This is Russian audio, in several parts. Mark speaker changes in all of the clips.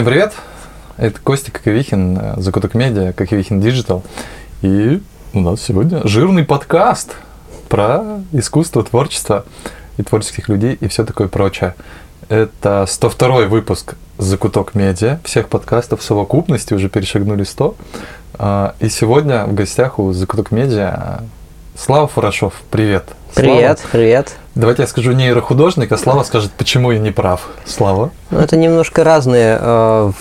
Speaker 1: Всем привет! Это Костя Коковихин, э, Закуток Медиа, Коковихин Digital. И у нас сегодня жирный подкаст про искусство, творчество и творческих людей и все такое прочее. Это 102 выпуск Закуток Медиа. Всех подкастов в совокупности уже перешагнули 100. А, и сегодня в гостях у Закуток Медиа Слава Фурашов. Привет.
Speaker 2: Привет, привет.
Speaker 1: Давайте я скажу нейрохудожник, а Слава скажет, почему я не прав. Слава.
Speaker 2: Ну, это немножко разные э,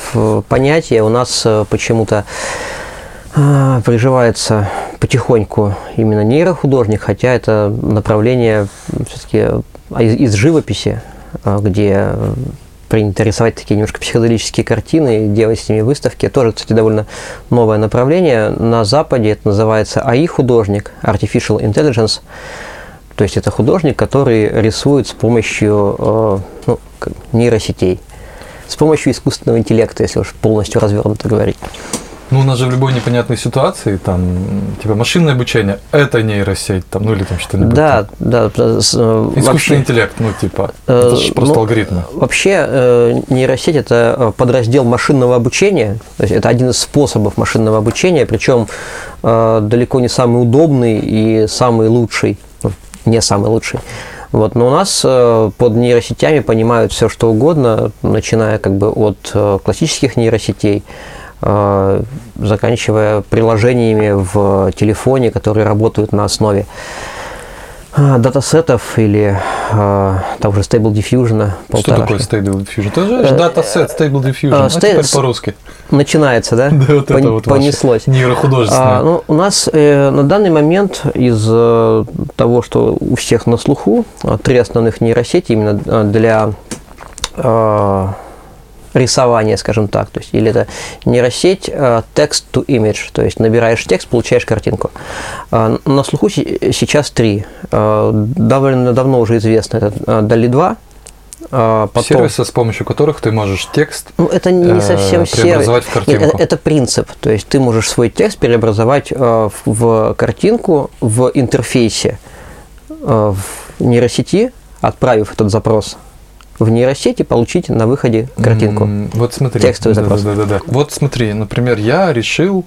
Speaker 2: понятия. У нас э, почему-то э, приживается потихоньку именно нейрохудожник, хотя это направление все-таки из, из живописи, э, где принято рисовать такие немножко психоделические картины делать с ними выставки. Тоже, кстати, довольно новое направление. На Западе это называется АИ-художник, Artificial Intelligence. То есть это художник, который рисует с помощью э, ну, нейросетей, с помощью искусственного интеллекта, если уж полностью развернуто говорить.
Speaker 1: Ну, у нас же в любой непонятной ситуации, там, типа, машинное обучение – это нейросеть, там, ну, или там что-нибудь.
Speaker 2: Да, там. да.
Speaker 1: Э, Искусственный вообще, интеллект, ну, типа, это же просто ну, алгоритмы.
Speaker 2: Вообще, э, нейросеть – это подраздел машинного обучения, то есть это один из способов машинного обучения, причем э, далеко не самый удобный и самый лучший, не самый лучший. Вот, но у нас под нейросетями понимают все, что угодно, начиная как бы от классических нейросетей, Э, заканчивая приложениями в телефоне, которые работают на основе э, датасетов или э, того же Stable Diffusion.
Speaker 1: Что такое Stable Diffusion? Это же датасет Stable Diffusion, а теперь по-русски.
Speaker 2: Начинается, да?
Speaker 1: Да, вот это вот
Speaker 2: Понеслось.
Speaker 1: Нейрохудожественное.
Speaker 2: А, ну, у нас э, на данный момент из э, того, что у всех на слуху, три основных нейросети именно для э, рисование, скажем так, то есть или это нейросеть uh, text to image, то есть набираешь текст, получаешь картинку. Uh, на слуху сейчас три. Uh, довольно давно уже известно, это DALI 2,
Speaker 1: Потом, сервисы, с помощью которых ты можешь текст
Speaker 2: ну, это не совсем
Speaker 1: преобразовать сервис. в картинку.
Speaker 2: Это, это принцип. То есть ты можешь свой текст преобразовать в, в картинку в интерфейсе в нейросети, отправив этот запрос в нейросети получить на выходе картинку.
Speaker 1: Mm, вот смотри.
Speaker 2: Текстовый запрос.
Speaker 1: Да, да, да, да. Вот смотри, например, я решил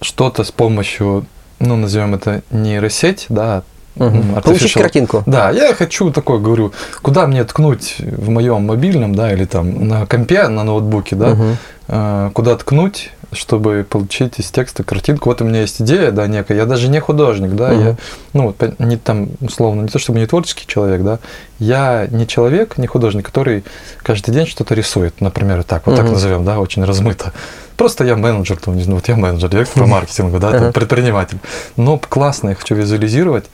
Speaker 1: что-то с помощью, ну, назовем это нейросеть, да,
Speaker 2: Угу. Получить картинку.
Speaker 1: Да, я хочу такое, говорю, куда мне ткнуть в моем мобильном, да, или там на компе, на ноутбуке, да, угу. Куда ткнуть, чтобы получить из текста картинку. Вот у меня есть идея, да, некая. Я даже не художник, да, угу. я, ну, не там, условно, не то чтобы не творческий человек, да, я не человек, не художник, который каждый день что-то рисует, например, так, вот угу. так назовем, да, очень размыто. Просто я менеджер, там, знаю, вот я менеджер, я по маркетингу, да, там, предприниматель. Но классно, я хочу визуализировать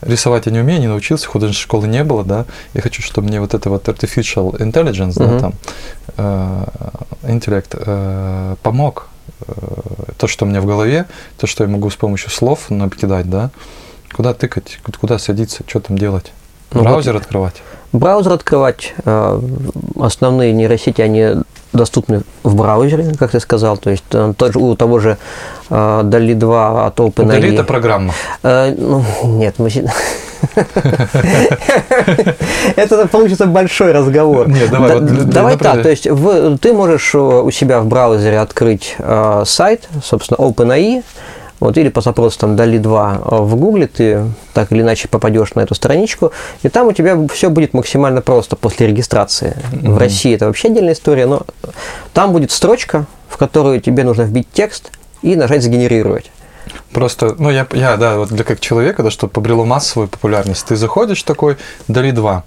Speaker 1: рисовать я не умею, не научился, художественной школы не было, да. Я хочу, чтобы мне вот это вот artificial intelligence, uh-huh. да, там, э, интеллект э, помог э, то, что у меня в голове, то, что я могу с помощью слов накидать, да, куда тыкать, куда садиться, что там делать. Ну, браузер вот открывать.
Speaker 2: Браузер открывать. Основные нейросети, они доступны в браузере, как ты сказал, то есть э, у того же э, DALI 2 от OpenAI.
Speaker 1: DALI это программа?
Speaker 2: Э, ну, нет, мы... Это получится большой разговор.
Speaker 1: Давай,
Speaker 2: так, то есть ты можешь у себя в браузере открыть э, сайт, собственно, OpenAI, вот, или по запросу там DALI 2 в Гугле ты так или иначе попадешь на эту страничку, и там у тебя все будет максимально просто после регистрации. Mm-hmm. В России это вообще отдельная история, но там будет строчка, в которую тебе нужно вбить текст и нажать «Сгенерировать».
Speaker 1: Просто, ну, я, я да, вот для как человека, да, что побрело массовую популярность, ты заходишь такой, DALI 2,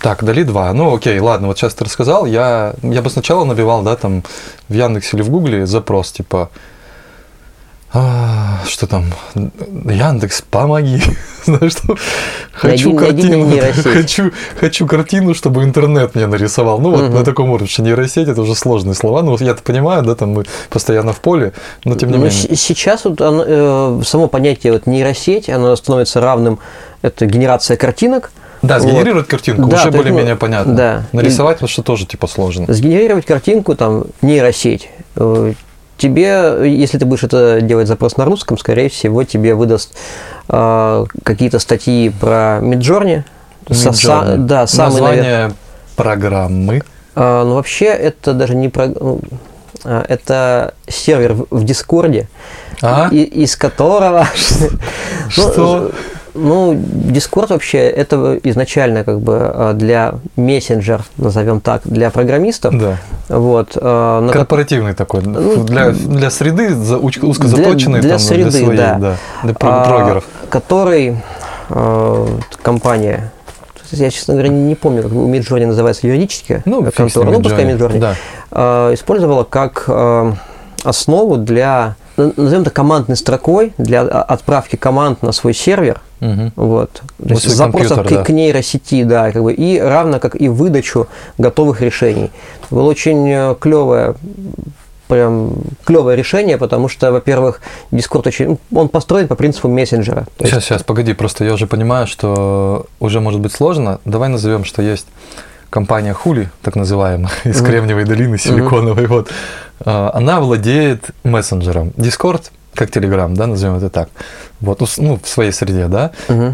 Speaker 1: так, Дали 2. Ну, окей, ладно, вот сейчас ты рассказал. Я, я бы сначала набивал, да, там в Яндексе или в Гугле запрос, типа, а, что там? Яндекс, помоги. Знаешь, что? Хочу найди, картину. Найди хочу, хочу картину, чтобы интернет мне нарисовал. Ну, вот угу. на таком уровне, что нейросеть это уже сложные слова. Ну, вот я-то понимаю, да, там мы постоянно в поле, но тем не но ну, менее.
Speaker 2: Сейчас вот оно, э, само понятие вот нейросеть, оно становится равным, это генерация картинок,
Speaker 1: да, сгенерировать вот. картинку да, уже более-менее ну, понятно. Да. Нарисовать, вот что тоже типа сложно.
Speaker 2: Сгенерировать картинку, там, нейросеть э, тебе, если ты будешь это делать запрос на русском, скорее всего, тебе выдаст э, какие-то статьи про Миджорни.
Speaker 1: Со, да, самый, Название навер... программы.
Speaker 2: А, ну, вообще, это даже не про... ну, а, Это сервер в- в Дискорде,
Speaker 1: А?
Speaker 2: и- из которого...
Speaker 1: Что?
Speaker 2: Ну, Discord вообще это изначально как бы а, для мессенджер, назовем так, для программистов.
Speaker 1: Да.
Speaker 2: Вот, а, на ко-
Speaker 1: Корпоративный такой.
Speaker 2: Ну,
Speaker 1: Для, для среды за- уч- узко заточенный
Speaker 2: для
Speaker 1: там,
Speaker 2: среды,
Speaker 1: для своей,
Speaker 2: да.
Speaker 1: Для про-
Speaker 2: а,
Speaker 1: прогеров.
Speaker 2: который а, компания, я, честно говоря, не помню, как у Midjourney называется юридически,
Speaker 1: Ну,
Speaker 2: контора, ну, пускай.
Speaker 1: Midjourney, Да.
Speaker 2: а, использовала как а, основу для, назовем это командной строкой, для а, отправки команд на свой сервер,
Speaker 1: Мгм.
Speaker 2: вот. То есть запросов
Speaker 1: компьютер,
Speaker 2: к,
Speaker 1: да.
Speaker 2: к нейросети, да, как бы, и равно как и выдачу готовых решений. Было очень клевое прям клевое решение, потому что, во-первых, Discord очень, ну, он построен по принципу мессенджера. То есть-
Speaker 1: Сейчас, сейчас, погоди, просто я уже понимаю, что уже может быть сложно. Давай назовем, что есть компания Хули, так называемая, из. Кремниевой долины силиконовой. Вот. А, Она владеет мессенджером. Discord, как Telegram, да, назовем это так. Вот, ну, ну, в своей среде, да.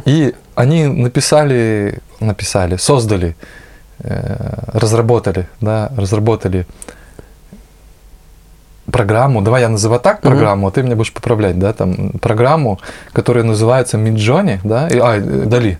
Speaker 1: И они написали, написали, создали, э, разработали, да, разработали программу, давай я называю так программу, а ты меня будешь поправлять, да, там, программу, которая называется Midjourney, да, и, а, э, Дали.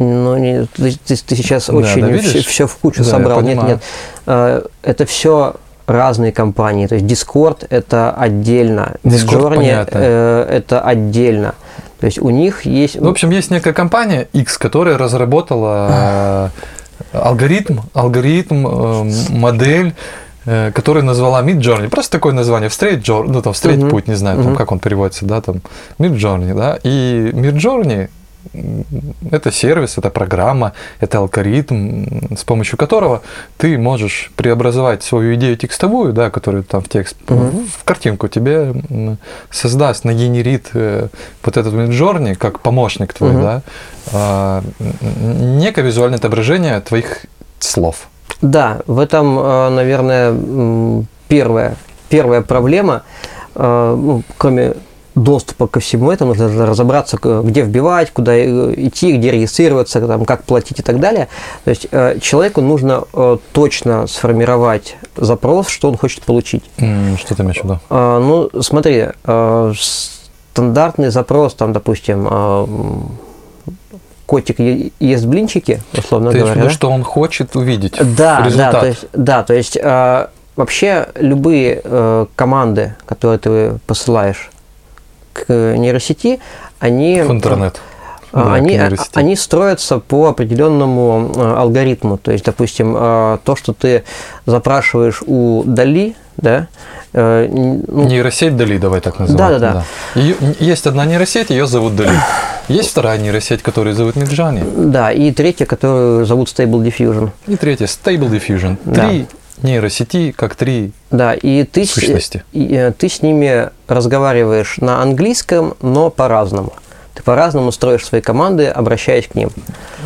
Speaker 2: Ну, не, ты, ты- ты сейчас
Speaker 1: Да,
Speaker 2: очень
Speaker 1: да, видишь?
Speaker 2: все, в кучу
Speaker 1: Да,
Speaker 2: собрал. Нет, нет. А, Это все разные компании. То есть Discord это отдельно,
Speaker 1: Discord понятно.
Speaker 2: э, это отдельно. То есть у них есть.
Speaker 1: В общем, есть некая компания X, которая разработала э, алгоритм, алгоритм, э, модель, э, которую назвала Midjourney. Просто такое название. Встреть Джор, ну там встреть
Speaker 2: Мгм.
Speaker 1: путь, не знаю, там
Speaker 2: Мгм.
Speaker 1: как он переводится, да, там Midjourney, да. И Midjourney это сервис, это программа, это алгоритм, с помощью которого ты можешь преобразовать свою идею текстовую, да, которую там в текст,
Speaker 2: Мгм.
Speaker 1: в картинку тебе создаст, нагенерит э, вот этот Midjourney как помощник твой,
Speaker 2: Мгм.
Speaker 1: да, а, некое визуальное отображение твоих слов.
Speaker 2: Да, в этом, э, наверное, первая, первая проблема, э, ну, кроме доступа ко всему этому, нужно разобраться, где вбивать, куда э, идти, где регистрироваться, там, как платить и так далее. То есть э, человеку нужно э, точно сформировать запрос, что он хочет получить.
Speaker 1: Что ты имеешь в виду?
Speaker 2: А, Ну, смотри, э, стандартный запрос, там, допустим, э, котик ест блинчики, условно
Speaker 1: Ты
Speaker 2: говоря.
Speaker 1: виду,
Speaker 2: да?
Speaker 1: что он хочет увидеть
Speaker 2: Да,
Speaker 1: результат?
Speaker 2: да, то есть, да, то есть э, вообще любые э, команды, которые ты посылаешь к нейросети, они,
Speaker 1: в интернет.
Speaker 2: а,
Speaker 1: Да,
Speaker 2: они, а, они строятся по определенному э, алгоритму. То есть, допустим, то, что ты запрашиваешь у Дали, да, э, ну,
Speaker 1: Нейросеть Дали, давай так назовем.
Speaker 2: Да-да-да.
Speaker 1: Её- есть одна нейросеть, ее зовут Дали. Есть вторая нейросеть, которую зовут Midjourney.
Speaker 2: да, и третья, которую зовут Stable Diffusion.
Speaker 1: И третья Stable Diffusion.
Speaker 2: Да.
Speaker 1: Три нейросети, как три
Speaker 2: Да, и ты, с-
Speaker 1: сущности.
Speaker 2: и, э, ты с ними разговариваешь на английском, но по-разному. Ты по-разному строишь свои команды, обращаясь к ним.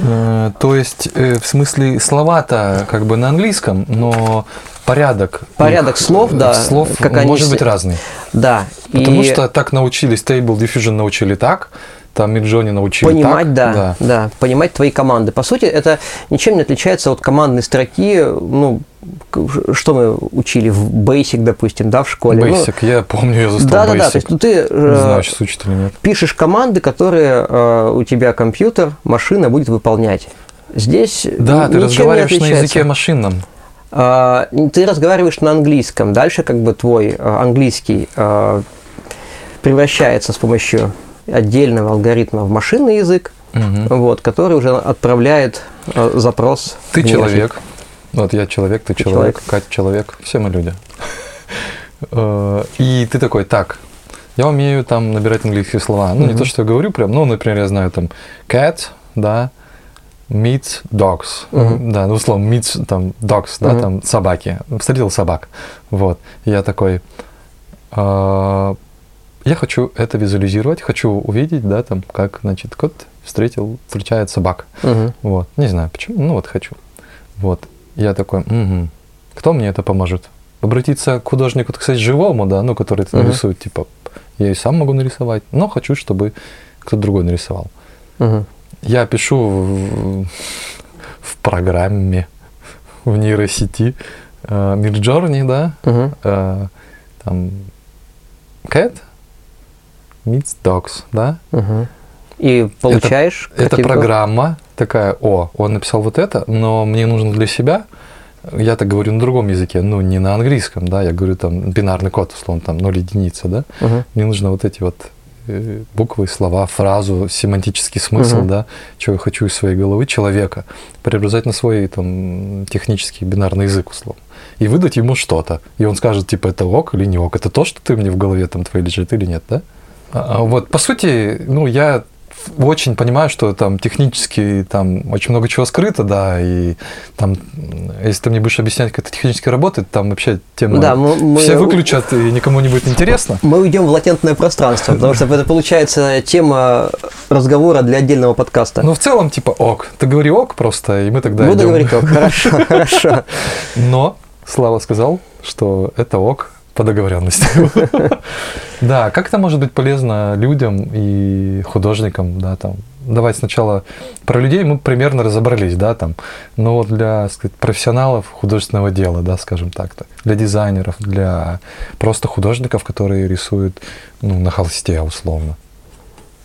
Speaker 1: Э, То есть, э, в смысле, слова-то как бы на английском, но порядок.
Speaker 2: Порядок
Speaker 1: их,
Speaker 2: слов,
Speaker 1: э,
Speaker 2: да,
Speaker 1: слов
Speaker 2: как они
Speaker 1: может
Speaker 2: с-
Speaker 1: быть разный.
Speaker 2: Да.
Speaker 1: Потому
Speaker 2: и
Speaker 1: что так научили, Stable Diffusion научили так, там Midjourney научили
Speaker 2: понимать,
Speaker 1: так.
Speaker 2: да, да, понимать твои команды. По сути, это ничем не отличается от командной строки, ну, что мы учили в Basic, допустим, да, в школе. Ну,
Speaker 1: Basic, я помню, я застал
Speaker 2: да, да, да.
Speaker 1: Basic.
Speaker 2: То есть ну, ты
Speaker 1: Не
Speaker 2: э,
Speaker 1: знаю, сейчас учат или нет.
Speaker 2: пишешь команды, которые э, у тебя компьютер, машина будет выполнять. Здесь
Speaker 1: Да, ты
Speaker 2: не
Speaker 1: разговариваешь на языке машинном.
Speaker 2: А, Ты разговариваешь на английском. Дальше как бы твой а, английский а, превращается с помощью отдельного алгоритма в машинный язык,
Speaker 1: Мгм.
Speaker 2: вот, который уже отправляет а, запрос.
Speaker 1: Ты человек. Вот я человек, ты,
Speaker 2: Ты
Speaker 1: человек,
Speaker 2: человек.
Speaker 1: Катя человек, все мы люди. Э, И ты такой, так, я умею там набирать английские слова. Ну, не то, что я говорю прям, ну, например, я знаю там cat, да, meets dogs, да, ну, условно, meets там dogs, да, там собаки, встретил собак, вот. Я такой, «А, я хочу это визуализировать, хочу увидеть, да, там, как, значит, кот встретил, встречает собак.
Speaker 2: Мгм.
Speaker 1: Вот, не знаю почему, ну вот хочу. Вот, я такой, «Мгм. кто мне это поможет? Обратиться к художнику, сказать, живому, да, ну, который это
Speaker 2: Мгм.
Speaker 1: нарисует, типа, я и сам могу нарисовать, но хочу, чтобы кто-то другой нарисовал.
Speaker 2: Мгм.
Speaker 1: Я пишу в, в программе, в нейросети э, Midjourney, да,
Speaker 2: Мгм.
Speaker 1: э, там Cat meets dogs, да,
Speaker 2: Мгм. И получаешь
Speaker 1: это
Speaker 2: картинку?
Speaker 1: программа такая, о, он написал вот это, но мне нужно для себя, я так говорю на другом языке, ну, не на английском, да, я говорю там бинарный код, условно, там 0 единица, да,
Speaker 2: Мгм.
Speaker 1: мне нужно вот эти вот э, буквы, слова, фразу, семантический смысл,
Speaker 2: Мгм.
Speaker 1: да, чего я хочу из своей головы человека, преобразовать на свой там технический бинарный язык, условно, и выдать ему что-то. И он скажет, типа, это ок или не ок, это то, что ты мне в голове там твоей лежит или нет, да? А, а вот, по сути, ну, я очень понимаю, что там технически там очень много чего скрыто, да, и там, если ты мне будешь объяснять, как это технически работает, там вообще тема
Speaker 2: Да, мы- мы-
Speaker 1: все выключат, и никому не будет интересно.
Speaker 2: Мы уйдем в латентное пространство, потому что это получается тема разговора для отдельного подкаста.
Speaker 1: Ну, в целом, типа, ок. Ты говори ок просто, и мы тогда
Speaker 2: Буду
Speaker 1: идем.
Speaker 2: говорить ок, хорошо, хорошо.
Speaker 1: Но Слава сказал, что это ок по договоренности. Да, как это может быть полезно людям и художникам, да, там. Давай сначала про людей мы примерно разобрались, да, там. Но вот для, сказать, профессионалов художественного дела, да, скажем так-то, для дизайнеров, для просто художников, которые рисуют, ну, на холсте, условно.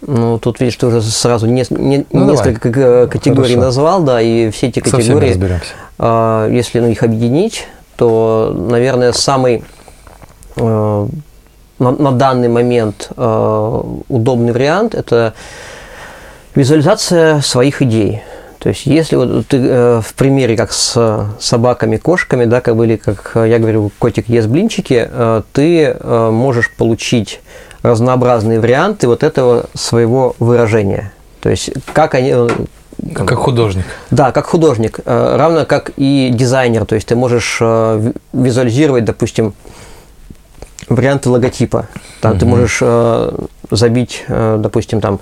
Speaker 2: Ну, тут, видишь, ты уже сразу не- не-
Speaker 1: Ну, давай.
Speaker 2: несколько к- категорий
Speaker 1: Хорошо.
Speaker 2: назвал, да, и все эти категории,
Speaker 1: разберемся.
Speaker 2: а, если ну, их объединить, то, наверное, самый э, на, на данный момент э, удобный вариант – это визуализация своих идей. То есть, если вот ты э, в примере, как с собаками, кошками, да, как были, как я говорю, котик ест блинчики, э, ты э, можешь получить разнообразные варианты вот этого своего выражения. То есть, как они, э,
Speaker 1: Как художник.
Speaker 2: да, как художник, э, равно как и дизайнер. То есть ты можешь э, ви- визуализировать, допустим, варианты логотипа. Там ты
Speaker 1: Мгм.
Speaker 2: можешь э, забить, э, допустим, там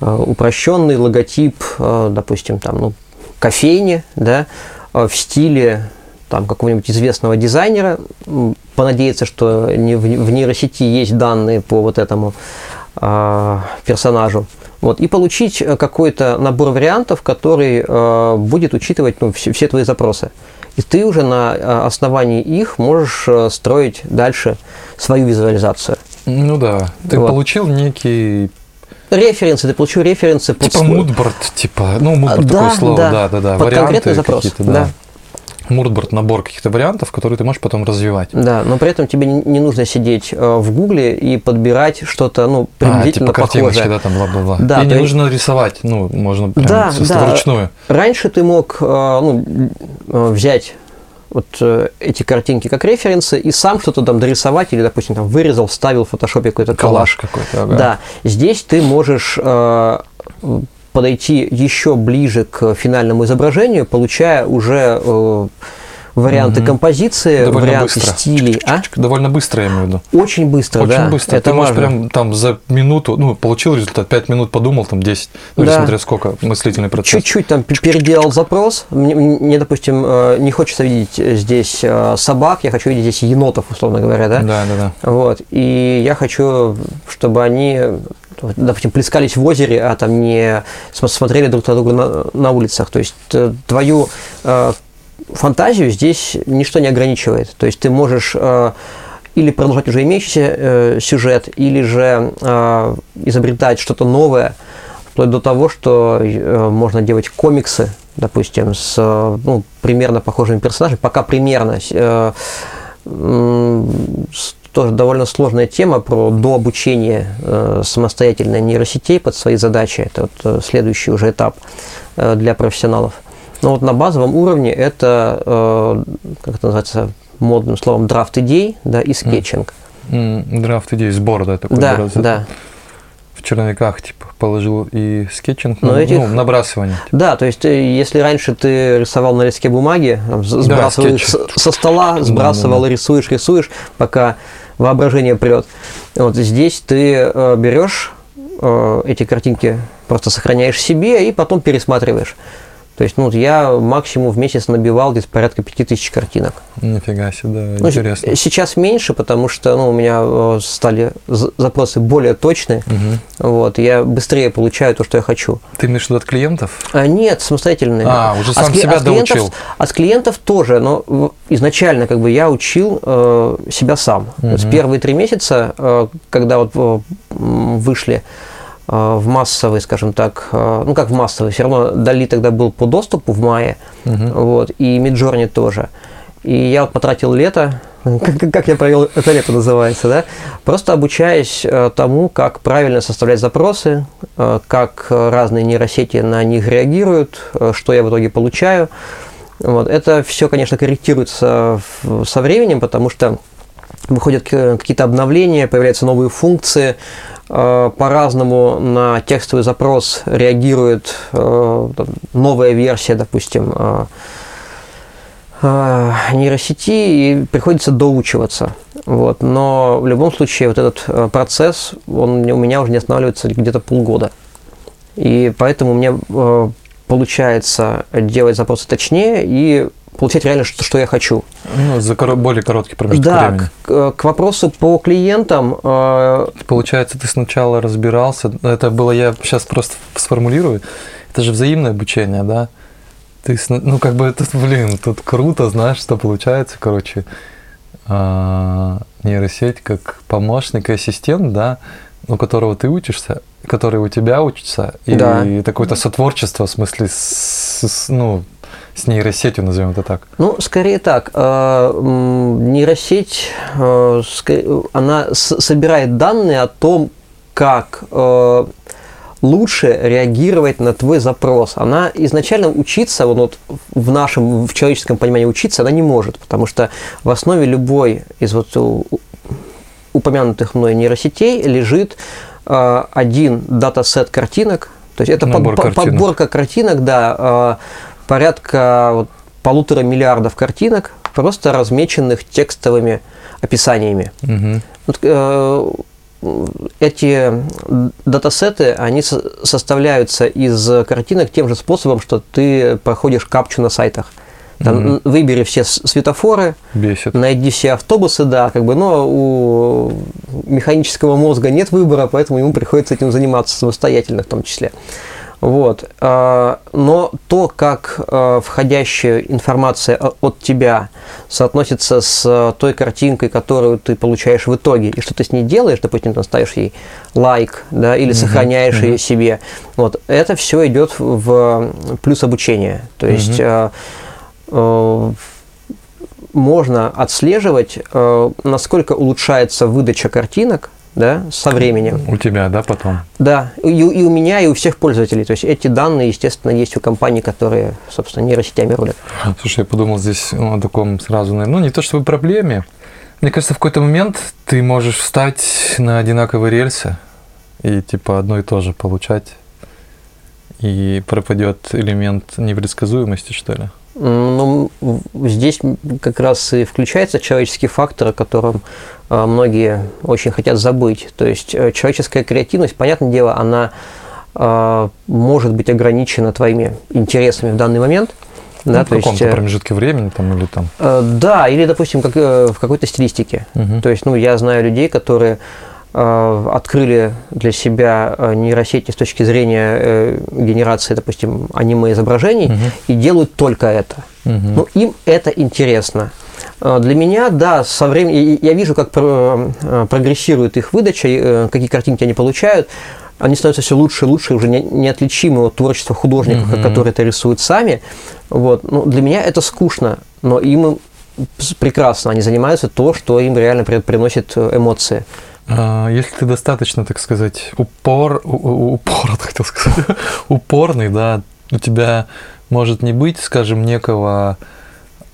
Speaker 2: э, упрощенный логотип, э, допустим, там, ну, кофейни, да, э, в стиле там какого-нибудь известного дизайнера, понадеяться, что не в, в нейросети есть данные по вот этому а, персонажу. Вот, и получить э, какой-то набор вариантов, который э, будет учитывать ну, все, все твои запросы. И ты уже на э, основании их можешь э, строить дальше свою визуализацию.
Speaker 1: Ну да. Ты
Speaker 2: Вот.
Speaker 1: получил некий
Speaker 2: Референсы, ты получил референсы под
Speaker 1: Типа
Speaker 2: свой-
Speaker 1: мудборд, типа, ну, мудборд
Speaker 2: Да,
Speaker 1: такое слово,
Speaker 2: да.
Speaker 1: да, да, да,
Speaker 2: Под
Speaker 1: варианты
Speaker 2: конкретный запрос,
Speaker 1: какие-то,
Speaker 2: да.
Speaker 1: да. Мудборд, набор каких-то вариантов, которые ты можешь потом развивать.
Speaker 2: Да, но при этом тебе не нужно сидеть э, в Гугле и подбирать что-то, ну,
Speaker 1: А,
Speaker 2: приблизительно
Speaker 1: типа картиночки,
Speaker 2: похожее.
Speaker 1: да, там бла-бла-бла.
Speaker 2: Да,
Speaker 1: И не
Speaker 2: то
Speaker 1: нужно рисовать, ну, можно прям
Speaker 2: Да, да.
Speaker 1: вручную.
Speaker 2: Раньше ты мог э, ну, э, взять вот э, эти картинки как референсы и сам что-то там дорисовать или, допустим, там вырезал, вставил в фотошопе какой-то коллаж.
Speaker 1: Коллаж какой-то, ага.
Speaker 2: Да, здесь ты можешь э, подойти еще ближе к финальному изображению, получая уже э, варианты
Speaker 1: Мгм.
Speaker 2: композиции,
Speaker 1: Довольно
Speaker 2: варианты
Speaker 1: быстро.
Speaker 2: стилей. А?
Speaker 1: Довольно быстро, я имею в виду.
Speaker 2: Очень быстро,
Speaker 1: Очень
Speaker 2: да.
Speaker 1: быстро.
Speaker 2: Это
Speaker 1: ты можешь
Speaker 2: важно.
Speaker 1: прям там за минуту, ну, получил результат, 5 минут подумал, там 10, ну, или
Speaker 2: Да.
Speaker 1: смотря сколько, мыслительный процесс.
Speaker 2: Чуть-чуть там пе- переделал запрос. Мне, мне, допустим, э, не хочется видеть здесь э, собак, я хочу видеть здесь енотов, условно говоря, да?
Speaker 1: Да, да, да.
Speaker 2: Вот. И я хочу, чтобы они, допустим, плескались в озере, а там не см- смотрели друг на друга на, на улицах. То есть э, твою э, фантазию здесь ничто не ограничивает. То есть ты можешь э, или продолжать уже имеющийся э, сюжет, или же э, изобретать что-то новое, вплоть до того, что э, можно делать комиксы, допустим, с э, ну, примерно похожими персонажами, пока примерно. э, с- тоже довольно сложная тема про дообучение э, самостоятельной нейросетей под свои задачи. Это вот э, следующий уже этап э, для профессионалов. Но вот на базовом уровне это, э, как это называется модным словом, драфт идей да, и скетчинг.
Speaker 1: Драфт идей, сбор, да, такой.
Speaker 2: Да,
Speaker 1: раз-
Speaker 2: да.
Speaker 1: В черновиках, типа, положил и скетчинг,
Speaker 2: Но
Speaker 1: ну,
Speaker 2: этих-
Speaker 1: ну, набрасывание.
Speaker 2: Да, то есть если раньше ты рисовал на листке бумаги, там, сбрасывал с- со стола, сбрасывал,
Speaker 1: да.
Speaker 2: рисуешь, рисуешь, пока воображение прет. Вот здесь ты э, берешь э, эти картинки, просто сохраняешь себе и потом пересматриваешь. То есть, ну, я максимум в месяц набивал где-то порядка 5000 картинок.
Speaker 1: Нифига себе,
Speaker 2: Ну,
Speaker 1: интересно.
Speaker 2: Сейчас меньше, потому что ну, у меня э, стали запросы более точные.
Speaker 1: Мгм.
Speaker 2: Вот, я быстрее получаю то, что я хочу.
Speaker 1: Ты имеешь в виду от клиентов?
Speaker 2: А, нет, самостоятельные.
Speaker 1: А, уже сам
Speaker 2: с кли-
Speaker 1: себя
Speaker 2: от клиентов,
Speaker 1: доучил.
Speaker 2: От клиентов тоже, но изначально как бы я учил э, себя сам. Есть
Speaker 1: Мгм.
Speaker 2: первые три месяца, э, когда вот э, вышли в массовый, скажем так, э, ну как в массовый, все равно Дали тогда был по доступу в мае,
Speaker 1: Мгм.
Speaker 2: вот, и Миджорни тоже. И я вот потратил лето, как, как я провел это лето называется, да, просто обучаясь э, тому, как правильно составлять запросы, э, как э, разные нейросети на них реагируют, э, что я в итоге получаю. Вот. Это все, конечно, корректируется со временем, потому что выходят какие-то обновления, появляются новые функции, э, по-разному на текстовый запрос реагирует э, новая версия, допустим, э, э, нейросети, и приходится доучиваться. Вот. Но в любом случае вот этот э, процесс, он у меня уже не останавливается где-то полгода. И поэтому мне э, получается делать запросы точнее и получать реально, что, что я хочу.
Speaker 1: Ну, за коро- более короткий промежуток
Speaker 2: да,
Speaker 1: времени.
Speaker 2: к, э, к вопросу по клиентам, э,
Speaker 1: Получается, ты сначала разбирался, это было, я сейчас просто сформулирую, это же взаимное обучение, да? Ты, ну, как бы, это, блин, тут круто, знаешь, что получается, короче, а, нейросеть как помощник и ассистент, да, у которого ты учишься, который у тебя учится, и
Speaker 2: Да.
Speaker 1: это какое-то сотворчество, в смысле, с, с- ну, с нейросетью, назовем это так.
Speaker 2: Ну, скорее так. э, Нейросеть, э, она собирает данные о том, как э, лучше реагировать на твой запрос. Она изначально учиться, вот, в нашем, в человеческом понимании учиться, она не может, потому что в основе любой из вот упомянутых мной нейросетей лежит э, один датасет картинок, то есть это под-
Speaker 1: Набор
Speaker 2: по-
Speaker 1: картинок.
Speaker 2: подборка картинок, да, порядка вот полутора миллиардов картинок, просто размеченных текстовыми описаниями.
Speaker 1: Мгм.
Speaker 2: Вот, э, эти датасеты, они со- составляются из картинок тем же способом, что ты проходишь капчу на сайтах. Там,
Speaker 1: Мгм.
Speaker 2: Выбери все светофоры,
Speaker 1: Бесит.
Speaker 2: найди все автобусы, да, как бы, но у механического мозга нет выбора, поэтому ему приходится этим заниматься самостоятельно в том числе. Вот. А, Но то, как а, входящая информация о- от тебя соотносится с той картинкой, которую ты получаешь в итоге, и что ты с ней делаешь, допустим, ты ставишь ей лайк, да, или сохраняешь ее себе, вот, это все идет в плюс обучения. То есть а, э, можно отслеживать, насколько улучшается выдача картинок да, со временем.
Speaker 1: У тебя, да, потом?
Speaker 2: Да, и, у- и у меня, и у всех пользователей. То есть эти данные, естественно, есть у компаний, которые, собственно, нейросетями рулят.
Speaker 1: Слушай, я подумал здесь ну, о таком сразу, ну не то чтобы проблеме. Мне кажется, в какой-то момент ты можешь встать на одинаковые рельсы и типа одно и то же получать, и пропадет элемент непредсказуемости, что ли.
Speaker 2: Ну, здесь как раз и включается человеческий фактор, о котором э, многие очень хотят забыть. То есть э, человеческая креативность, понятное дело, она э, может быть ограничена твоими интересами в данный момент. Да,
Speaker 1: Ну, в
Speaker 2: то есть,
Speaker 1: каком-то
Speaker 2: э,
Speaker 1: промежутке времени там или там.
Speaker 2: Э, Да, или, допустим, как, в какой-то стилистике.
Speaker 1: Мгм.
Speaker 2: То есть, ну, я знаю людей, которые открыли для себя э, нейросети с точки зрения э, генерации, допустим, аниме-изображений
Speaker 1: Мгм.
Speaker 2: и делают только это.
Speaker 1: Мгм.
Speaker 2: Ну, им это интересно. Э, Для меня, да, со временем я вижу, как про- э, прогрессирует их выдача, э, какие картинки они получают. Они становятся все лучше и лучше, уже не- неотличимы от творчества художников,
Speaker 1: Мгм.
Speaker 2: которые это рисуют сами. Вот. Ну, для меня это скучно, но им прекрасно. Они занимаются то, что им реально при- приносит э, эмоции.
Speaker 1: А, Если ты достаточно, так сказать, упор, упор, хотел сказать, упорный, да, у тебя может не быть, скажем, некого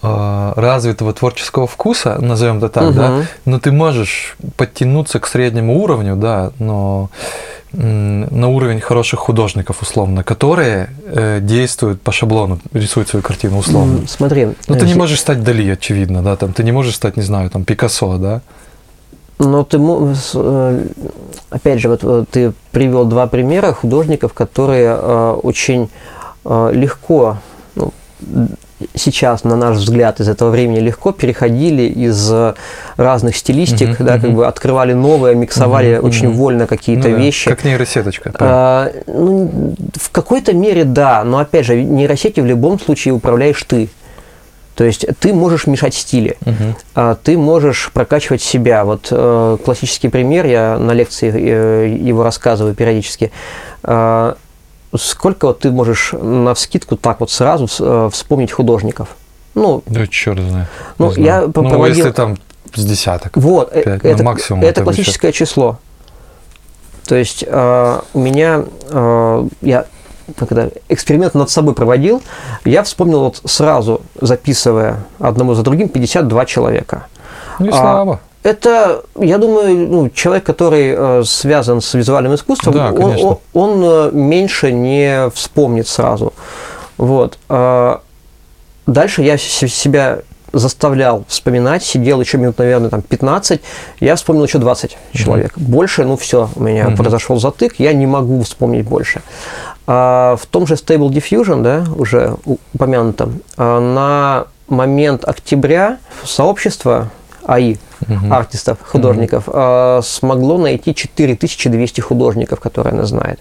Speaker 1: а, развитого творческого вкуса, назовем это так, да,
Speaker 2: Мгм.
Speaker 1: но ты можешь подтянуться к среднему уровню, да, но на уровень хороших художников, условно, которые э, действуют по шаблону, рисуют свою картину, условно.
Speaker 2: Смотри.
Speaker 1: Ну, ты не
Speaker 2: э,
Speaker 1: можешь стать Дали, очевидно, да, там, ты не можешь стать, не знаю, там, Пикассо, да,
Speaker 2: Но ты, э, опять же, вот э, ты привел два примера художников, которые э, очень легко сейчас, на наш взгляд, из этого времени легко переходили из разных стилистик, uh-huh, да, uh-huh. как бы открывали новые, миксовали uh-huh, очень uh-huh. вольно какие-то ну, вещи.
Speaker 1: Как нейросеточка.
Speaker 2: А, ну, в какой-то мере да, но опять же, нейросети в любом случае управляешь ты. То есть ты можешь мешать стили, uh-huh. а ты можешь прокачивать себя. Вот э, классический пример, я на лекции э, его рассказываю периодически. Э, сколько вот ты можешь на скидку так вот сразу э, вспомнить художников?
Speaker 1: Ну, да черт знает.
Speaker 2: Ну, я
Speaker 1: ну, проводил... если там с десяток.
Speaker 2: Вот, 5, э, это, ну, максимум. Это классическое число. То есть э, у меня, э, я когда эксперимент над собой проводил, я вспомнил вот сразу, записывая одному за другим, 52 человека.
Speaker 1: Ну и слава. А,
Speaker 2: это, я думаю, ну, человек, который э, связан с визуальным искусством, да, он, он, он э, меньше не вспомнит сразу. Вот. А дальше я себя заставлял вспоминать, сидел еще минут, наверное, там 15, я вспомнил еще 20 человек. Mm-hmm. Больше, ну все, у меня mm-hmm. произошел затык, я не могу вспомнить больше. А в том же Stable Diffusion, да, уже упомянутом, а на момент октября сообщество АИ, угу. артистов, художников, угу. смогло найти 4200 художников, которые она знает.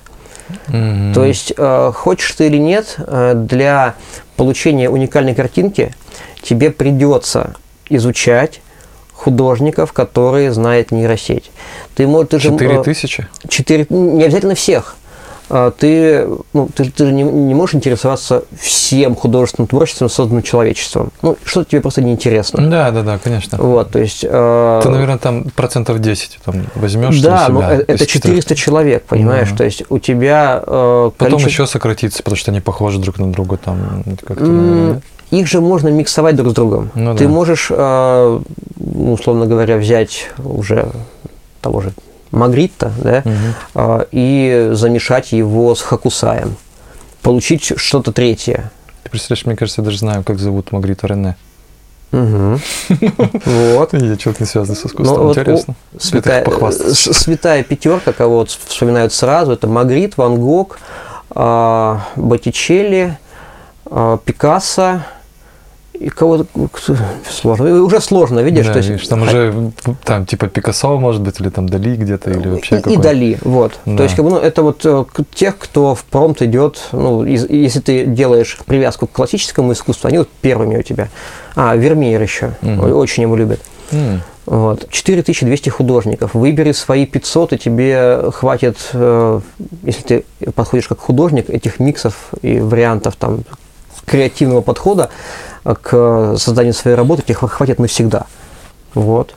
Speaker 2: Угу. То есть, а, хочешь ты или нет, для получения уникальной картинки тебе придется изучать художников, которые знает нейросеть.
Speaker 1: Ты, можешь, ты 4 тысячи?
Speaker 2: 4, не обязательно всех. А, ты, ну, ты, ты не, не можешь интересоваться всем художественным творчеством, созданным человечеством. Ну, что-то тебе просто неинтересно.
Speaker 1: Да, да, да, конечно.
Speaker 2: Вот, то есть... Э,
Speaker 1: ты, наверное, там процентов 10 там, возьмешь
Speaker 2: Да, ну, это 400 человек, понимаешь? Да. То есть у тебя...
Speaker 1: Э, количество... Потом еще сократится, потому что они похожи друг на друга. Там, как-то,
Speaker 2: mm, их же можно миксовать друг с другом. Ну, ты да. можешь, э, условно говоря, взять уже того же Магритта, да, угу. и замешать его с Хакусаем, получить что-то третье.
Speaker 1: Ты представляешь, мне кажется, я даже знаю, как зовут Магрита Рене.
Speaker 2: Угу. Вот.
Speaker 1: Я что-то не связано с искусством. Ну, Интересно.
Speaker 2: святая, святая пятерка, кого вот вспоминают сразу, это Магрит, Ван Гог, а, Боттичелли, а, Пикассо, и кого-то сложно. Уже сложно, видишь?
Speaker 1: Да,
Speaker 2: то
Speaker 1: есть, там уже там типа Пикассо, может быть, или там Дали где-то, или вообще
Speaker 2: И, и Дали, вот. Да. То есть, как бы, ну, это вот э, тех, кто в промт идет, ну, из, если ты делаешь привязку к классическому искусству, они вот первыми у тебя. А, Вермеер еще, угу. очень его любят. Угу. Вот. 4200 художников. Выбери свои 500, и тебе хватит, э, если ты подходишь как художник, этих миксов и вариантов там креативного подхода, к созданию своей работы, тебе хватит навсегда. Вот.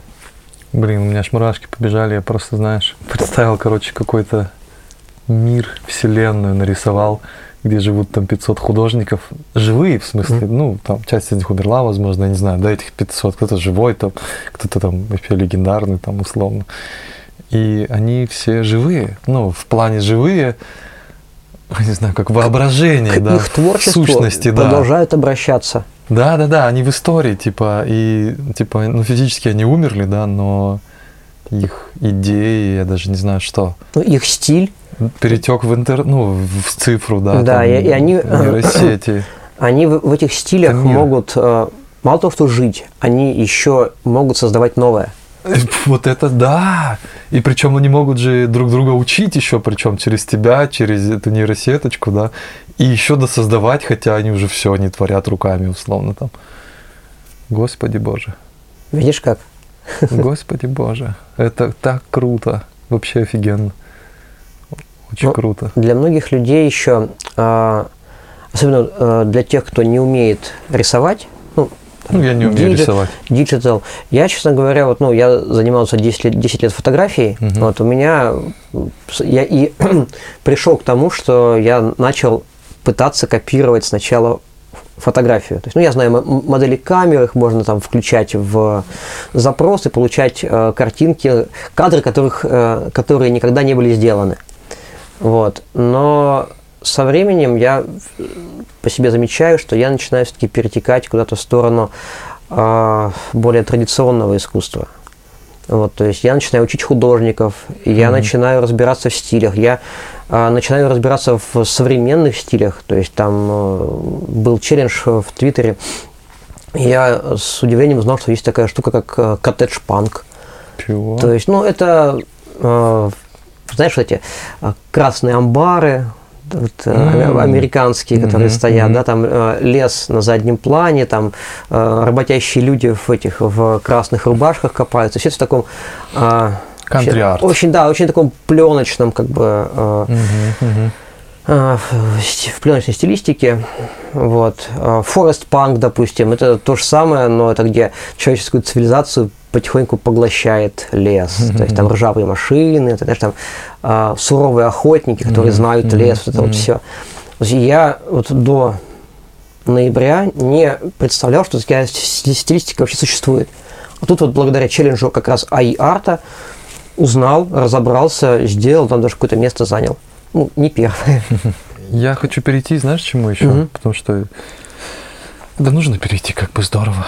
Speaker 1: Блин, у меня аж мурашки побежали, я просто, знаешь, представил, короче, какой-то мир, вселенную нарисовал, где живут там 500 художников, живые, в смысле, mm-hmm. ну, там часть из них умерла, возможно, я не знаю, да, этих 500, кто-то живой, там, кто-то там вообще легендарный, там, условно. И они все живые, ну, в плане живые, не знаю, как воображение, К да,
Speaker 2: их творчество сущности, да. продолжают обращаться.
Speaker 1: Да, да, да, они в истории, типа, и, типа, ну, физически они умерли, да, но их идеи, я даже не знаю что.
Speaker 2: Ну, их стиль.
Speaker 1: Перетек в интер, ну, в цифру, да.
Speaker 2: Да, там, и, и они...
Speaker 1: Нейросети.
Speaker 2: Они в, в этих стилях могут, э, мало того, что жить, они еще могут создавать новое.
Speaker 1: Вот это да! И причем они могут же друг друга учить еще, причем через тебя, через эту нейросеточку, да. И еще досоздавать, хотя они уже все, они творят руками, условно там. Господи Боже.
Speaker 2: Видишь как?
Speaker 1: Господи Боже. Это так круто. Вообще офигенно. Очень ну, круто.
Speaker 2: Для многих людей еще, а, особенно а, для тех, кто не умеет рисовать,
Speaker 1: ну, я не умею digi, рисовать.
Speaker 2: Digital. Я, честно говоря, вот, ну, я занимался 10 лет, 10 лет фотографией. Угу. Вот у меня я и пришел к тому, что я начал пытаться копировать сначала фотографию. То есть, ну, я знаю модели камер, их можно там включать в запрос и получать э, картинки, кадры, которых, э, которые никогда не были сделаны. Вот. Но со временем я по себе замечаю, что я начинаю все-таки перетекать куда-то в сторону э, более традиционного искусства. Вот, то есть я начинаю учить художников, я mm-hmm. начинаю разбираться в стилях, я а, начинаю разбираться в современных стилях. То есть там а, был челлендж в Твиттере. Я с удивлением узнал, что есть такая штука, как коттедж-панк.
Speaker 1: Чего?
Speaker 2: То есть, ну, это, а, знаешь, эти красные амбары, вот, mm-hmm. американские, которые mm-hmm. стоят, mm-hmm. да, там э, лес на заднем плане, там э, работящие люди в этих в красных рубашках копаются, все это в таком
Speaker 1: э, Кантри-арт.
Speaker 2: Очень, да, очень таком пленочном, как бы, э. Э, в пленочной стилистике. Вот. Форест панк, допустим, это то же самое, но это где человеческую цивилизацию потихоньку поглощает лес. Mm-hmm. То есть там ржавые машины, это, знаешь, там э, суровые охотники, которые mm-hmm. знают лес, вот это mm-hmm. вот все. Я вот до ноября не представлял, что такая стилистика вообще существует. А тут вот благодаря челленджу как раз AI-арта узнал, разобрался, сделал, там даже какое-то место занял. Ну, не первое.
Speaker 1: Я хочу перейти, знаешь, к чему еще? Угу. Потому что да нужно перейти, как бы здорово.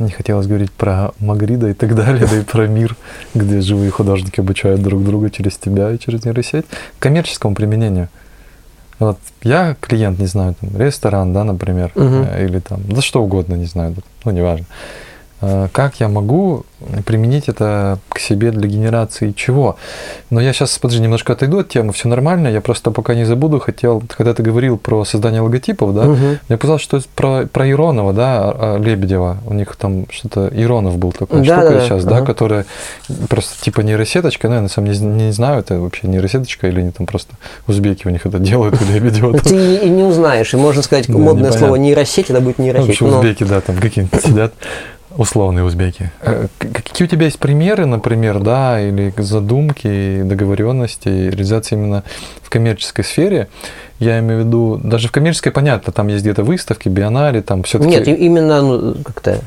Speaker 1: Не хотелось говорить про Магрида и так далее, да и про мир, где живые художники обучают друг друга через тебя и через нейросеть, к коммерческому применению. Вот я клиент, не знаю, там, ресторан, да, например, угу. или там, да что угодно, не знаю, ну, неважно. Как я могу применить это к себе для генерации чего? Но я сейчас, подожди, немножко отойду от темы, все нормально, я просто пока не забуду, хотел, когда ты говорил про создание логотипов, да, угу. мне показалось, что про, про Иронова, да, а, а, Лебедева, у них там что-то, Иронов был такой да, штука да, сейчас, да, да, которая просто типа нейросеточка, ну, я на самом деле не, не знаю, это вообще нейросеточка или они там просто узбеки у них это делают, у Лебедева.
Speaker 2: Ты и не узнаешь, и можно сказать модное слово нейросеть, это будет нейросеть.
Speaker 1: Узбеки, да, там какие-нибудь сидят условные узбеки. Э, какие у тебя есть примеры, например, да, или задумки, договоренности, реализации именно в коммерческой сфере? Я имею в виду, даже в коммерческой понятно, там есть где-то выставки, бионари, там все-таки.
Speaker 2: Нет, именно ну, как-то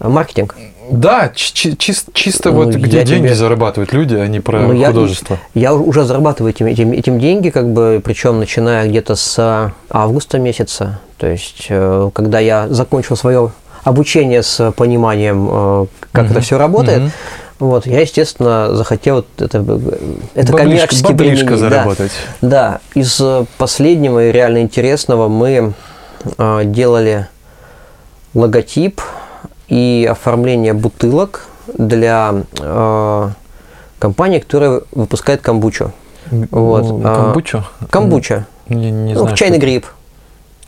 Speaker 2: маркетинг.
Speaker 1: Да, чи- чис- чисто ну, вот где деньги тебе... зарабатывают люди, а не про ну, художество.
Speaker 2: Я, я уже зарабатываю этим, этим, этим деньги, как бы, причем начиная где-то с августа месяца. То есть, э, когда я закончил свое обучение с пониманием, э, как угу. это все работает. Угу. Вот, я, естественно, захотел это, это коммерчески
Speaker 1: применить. заработать.
Speaker 2: Да, да, из последнего и реально интересного мы э, делали логотип и оформление бутылок для э, компании, которая выпускает камбучу.
Speaker 1: Вот. Камбучу?
Speaker 2: Камбуча. Не, не ну, знаю, чайный гриб.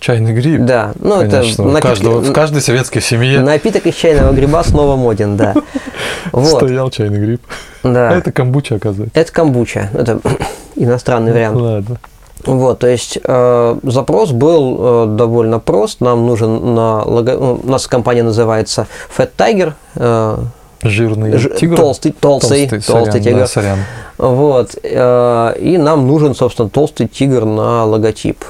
Speaker 1: Чайный гриб.
Speaker 2: Да, ну
Speaker 1: Конечно, это напитки, каждого, в каждой советской семье.
Speaker 2: Напиток из чайного гриба снова моден, да.
Speaker 1: Вот. Стоял чайный гриб.
Speaker 2: Да.
Speaker 1: А это камбуча, оказывается.
Speaker 2: Это камбуча, это иностранный вариант.
Speaker 1: Ладно.
Speaker 2: Вот, то есть э, запрос был э, довольно прост. Нам нужен на лого... ну, у нас компания называется Fat Tiger. Э,
Speaker 1: Жирный ж... тигр.
Speaker 2: Толстый, толстый, толстый, толстый сорян, тигр. Да,
Speaker 1: сорян.
Speaker 2: Вот, э, и нам нужен, собственно, толстый тигр на логотип.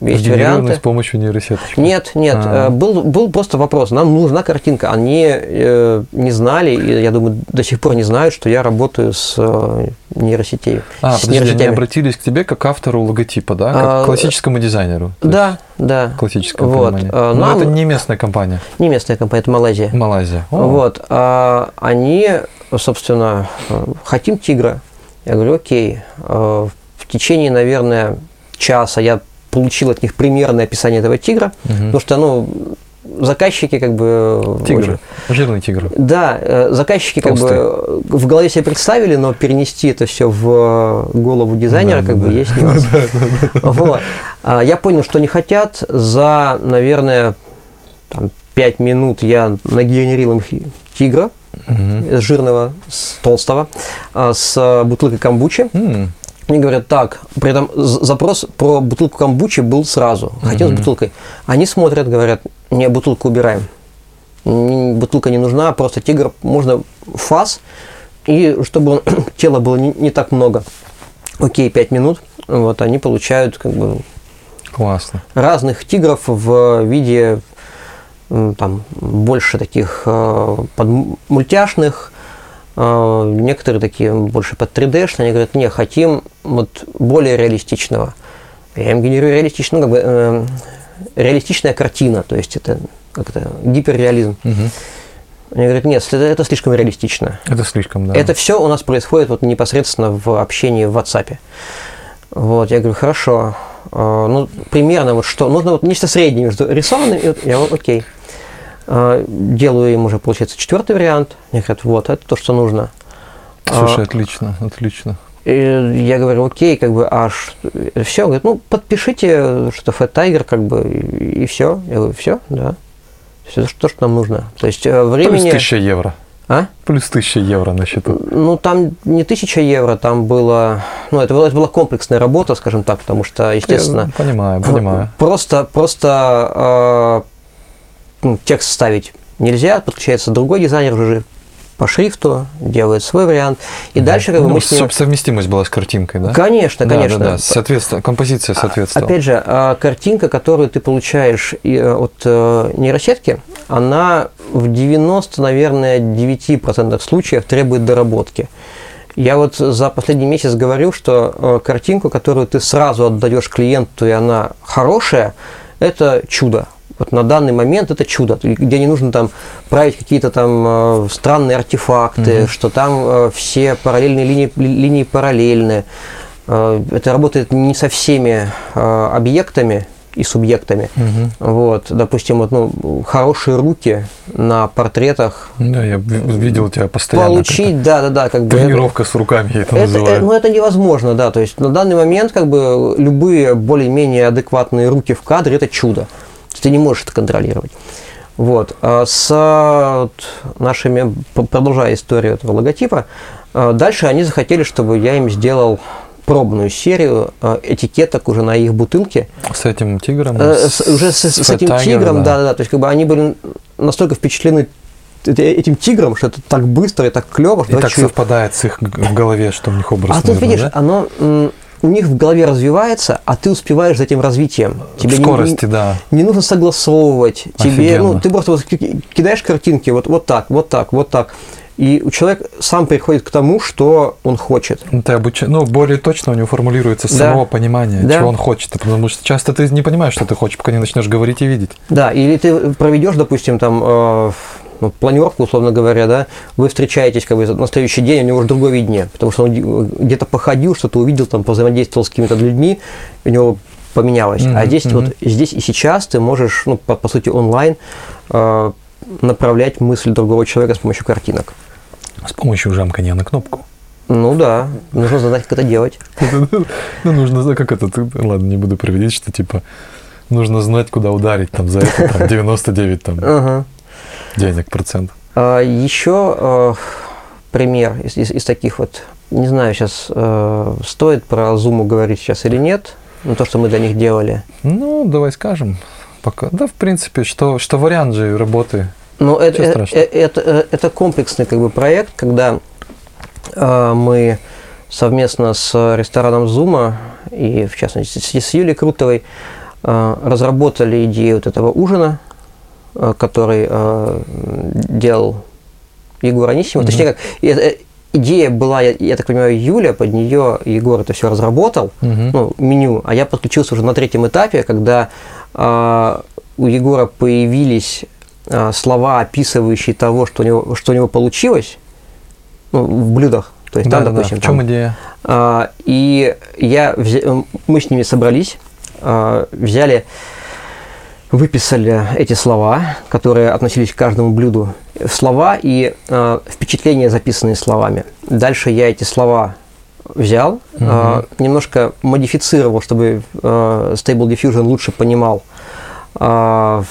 Speaker 1: Есть варианты. с помощью нейросеточки?
Speaker 2: Нет, нет. А. Был, был просто вопрос. Нам нужна картинка. Они э, не знали, и я думаю, до сих пор не знают, что я работаю с э, нейросетей.
Speaker 1: А, с подожди, они обратились к тебе как автору логотипа, да? Как а, классическому дизайнеру?
Speaker 2: Да, да.
Speaker 1: Классическое вот. понимание. А, Но это не местная компания?
Speaker 2: Не местная компания, это Малайзия.
Speaker 1: Малайзия.
Speaker 2: О. Вот. А, они, собственно, хотим тигра. Я говорю, окей. А, в течение, наверное, часа я получил от них примерное описание этого тигра, угу. потому что, ну, заказчики как бы...
Speaker 1: Тигр, уже, жирный тигр.
Speaker 2: Да, э, заказчики Толстый. как бы в голове себе представили, но перенести это все в голову дизайнера да, как да, бы да. есть нюанс. Вот. А я понял, что они хотят. За, наверное, там, 5 минут я нагенерил им тигра, угу. жирного, с толстого, а, с бутылкой камбучи. Они говорят, так, при этом запрос про бутылку камбучи был сразу. Хотел mm-hmm. с бутылкой. Они смотрят, говорят, не, бутылку убираем. Бутылка не нужна, просто тигр, можно фас, и чтобы тела было не, не так много. Окей, 5 минут. Вот они получают как бы
Speaker 1: Классно.
Speaker 2: разных тигров в виде там больше таких э, под мультяшных, некоторые такие больше под 3D, они говорят, не, хотим вот более реалистичного. Я им генерирую реалистичную, как бы, э, реалистичная картина, то есть это как-то гиперреализм. Угу. Они говорят, нет, это, это слишком реалистично.
Speaker 1: Это слишком, да.
Speaker 2: Это все у нас происходит вот непосредственно в общении в WhatsApp. Вот, я говорю, хорошо. Э, ну, примерно вот что. Нужно вот нечто среднее между рисованным и... Я говорю, окей. Э, делаю им уже, получается, четвертый вариант. Они говорят, вот, это то, что нужно.
Speaker 1: Слушай, отлично, отлично.
Speaker 2: И я говорю, окей, как бы, аж все, говорит, ну, подпишите, что Fat Tiger, как бы, и, и все. Я говорю, все, да. Все то, что нам нужно. То есть времени...
Speaker 1: Плюс 1000 евро.
Speaker 2: А?
Speaker 1: Плюс 1000 евро на счету.
Speaker 2: Ну, там не 1000 евро, там было... Ну, это, это была комплексная работа, скажем так, потому что, естественно...
Speaker 1: Я понимаю, понимаю.
Speaker 2: Просто, просто э, ну, текст ставить нельзя, подключается другой дизайнер уже по шрифту, делает свой вариант. И да. дальше как
Speaker 1: ну,
Speaker 2: мы с ним...
Speaker 1: Совместимость была с картинкой, да?
Speaker 2: Конечно,
Speaker 1: да,
Speaker 2: конечно.
Speaker 1: Да, да, соответственно, композиция
Speaker 2: А,
Speaker 1: соответствовала.
Speaker 2: Опять же, а, картинка, которую ты получаешь э, от э, нейросетки, она в 90, наверное, 9% случаев требует доработки. Я вот за последний месяц говорю, что э, картинку, которую ты сразу отдаешь клиенту, и она хорошая, это чудо вот на данный момент это чудо, где не нужно там править какие-то там э, странные артефакты, угу. что там э, все параллельные линии, линии параллельны. Э, это работает не со всеми объектами и субъектами. Угу. Вот, допустим, вот, ну, хорошие руки на портретах.
Speaker 1: Да, я видел тебя постоянно.
Speaker 2: Получить, да, да, да, как
Speaker 1: бы. Тренировка с руками я это,
Speaker 2: это
Speaker 1: называю.
Speaker 2: Ну, это невозможно, да. То есть на данный момент как бы любые более-менее адекватные руки в кадре это чудо. Ты не можешь это контролировать. Вот. А с нашими, продолжая историю этого логотипа, а, дальше они захотели, чтобы я им сделал пробную серию а, этикеток уже на их бутылке.
Speaker 1: С этим тигром?
Speaker 2: Э, с, уже с, с, с этим Tiger, тигром, да. да, да. То есть как бы они были настолько впечатлены этим тигром, что это так быстро и так клево.
Speaker 1: И так совпадает с их в голове, что у них образ.
Speaker 2: А тут видишь, да? оно у них в голове развивается, а ты успеваешь за этим развитием.
Speaker 1: Тебе в скорости,
Speaker 2: не,
Speaker 1: да.
Speaker 2: Не нужно согласовывать. Тебе, ну, ты просто вот кидаешь картинки вот, вот так, вот так, вот так. И человек сам приходит к тому, что он хочет.
Speaker 1: Ты обуч... Ну, более точно у него формулируется да. самого понимания, да. чего он хочет. Потому что часто ты не понимаешь, что ты хочешь, пока не начнешь говорить и видеть.
Speaker 2: Да, или ты проведешь, допустим, там э, ну, планировку, условно говоря, да, вы встречаетесь как бы на следующий день, у него уже другое видение, потому что он где-то походил, что-то увидел, там, взаимодействовал с какими-то людьми, у него поменялось. Mm-hmm. А здесь mm-hmm. вот здесь и сейчас ты можешь, ну, по, по сути, онлайн э, направлять мысль другого человека с помощью картинок.
Speaker 1: С помощью жамкания на кнопку.
Speaker 2: Ну да, нужно знать, как это делать.
Speaker 1: Ну, нужно, как это, ладно, не буду приводить, что типа нужно знать, куда ударить там за это, там 99 там денег процент.
Speaker 2: А, еще э, пример из, из, из таких вот, не знаю, сейчас э, стоит про Zoom говорить сейчас или нет, ну, то, что мы для них делали.
Speaker 1: Ну, давай скажем. Пока. Да, в принципе, что, что вариант же работы.
Speaker 2: Ну, это, это, это, это, это комплексный как бы, проект, когда э, мы совместно с рестораном Зума и, в частности, с, Юлей Крутовой э, разработали идею вот этого ужина, Э, который э, делал Егор Анисимов. Mm-hmm. Точнее, как э, идея была, я, я так понимаю, Юля, под нее Егор это все разработал, mm-hmm. ну, меню, а я подключился уже на третьем этапе, когда э, у Егора появились э, слова, описывающие того, что у него, что у него получилось ну, в блюдах. То есть
Speaker 1: да,
Speaker 2: там,
Speaker 1: да,
Speaker 2: допустим,
Speaker 1: да. В чем
Speaker 2: там,
Speaker 1: идея?
Speaker 2: Э, и я, мы с ними собрались, э, взяли выписали эти слова, которые относились к каждому блюду, слова и э, впечатления, записанные словами. Дальше я эти слова взял, угу. э, немножко модифицировал, чтобы э, Stable Diffusion лучше понимал, э,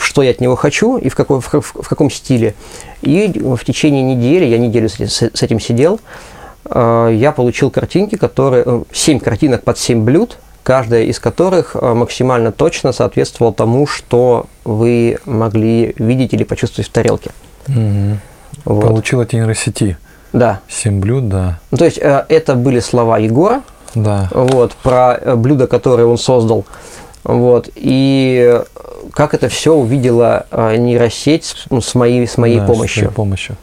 Speaker 2: что я от него хочу и в, какой, в, в каком стиле. И в течение недели, я неделю с, с этим сидел, э, я получил картинки, которые, 7 э, картинок под 7 блюд, каждая из которых э, максимально точно соответствовала тому, что вы могли видеть или почувствовать в тарелке.
Speaker 1: Угу. Вот. Получил от нейросети.
Speaker 2: Да.
Speaker 1: Семь блюд, да.
Speaker 2: Ну, то есть э, это были слова Егора.
Speaker 1: Да.
Speaker 2: Вот, про э, блюда, которые он создал. Вот, и как это все увидела нейросеть ну, с моей, с моей
Speaker 1: да,
Speaker 2: помощью.
Speaker 1: С моей помощью.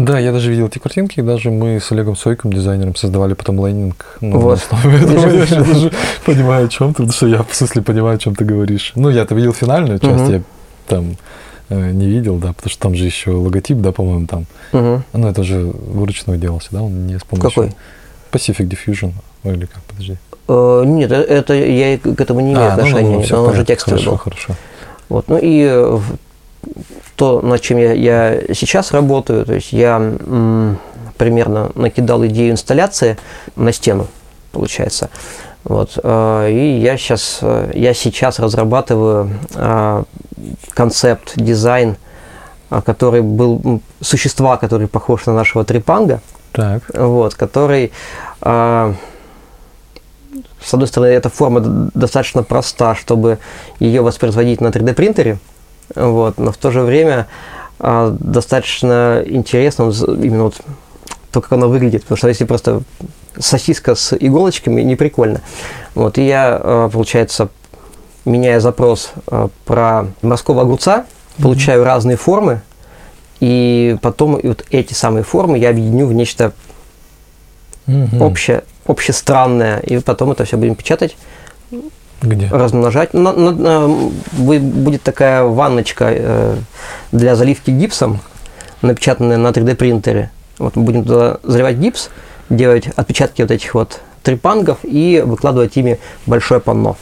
Speaker 1: Да, я даже видел эти картинки, даже мы с Олегом Сойком, дизайнером, создавали потом лейнинг. Ну, вот. На этого я даже понимаю, о чем ты, потому что я, в смысле, понимаю, о чем ты говоришь. Ну, я-то видел финальную часть, я там э, не видел, да, потому что там же еще логотип, да, по-моему, там.
Speaker 2: Мгм.
Speaker 1: Ну, это же вручную делался, да, он не с помощью...
Speaker 2: Какой?
Speaker 1: Pacific Diffusion, Ой, или как, подожди.
Speaker 2: Э, Нет, э, это я к этому не имею
Speaker 1: А, ну, ну,
Speaker 2: отношения.
Speaker 1: ну, всё,
Speaker 2: он уже текстовый
Speaker 1: Хорошо,
Speaker 2: был.
Speaker 1: хорошо.
Speaker 2: Вот. Ну и э, то, над чем я, я сейчас работаю, то есть я м, примерно накидал идею инсталляции на стену, получается. Вот. э, И я сейчас, я сейчас разрабатываю э, концепт, дизайн, который был существа, который похож на нашего трипанга,
Speaker 1: Так,
Speaker 2: вот, который, с одной стороны, эта форма достаточно проста, чтобы ее воспроизводить на 3D принтере, вот, но в то же время а, достаточно интересно именно вот то, как она выглядит, потому что если просто сосиска с иголочками, не прикольно. Вот, и я, а, получается, меняя запрос а, про морского огурца, получаю разные формы, и потом и вот эти самые формы я объединю в нечто
Speaker 1: Мгм.
Speaker 2: общее, общестранное, и потом это все будем печатать,
Speaker 1: Где?
Speaker 2: размножать. На- на- на- будет такая ванночка э, для заливки гипсом, напечатанная на 3D принтере. Вот мы будем туда заливать гипс, делать отпечатки вот этих вот трипангов и выкладывать ими большое панно.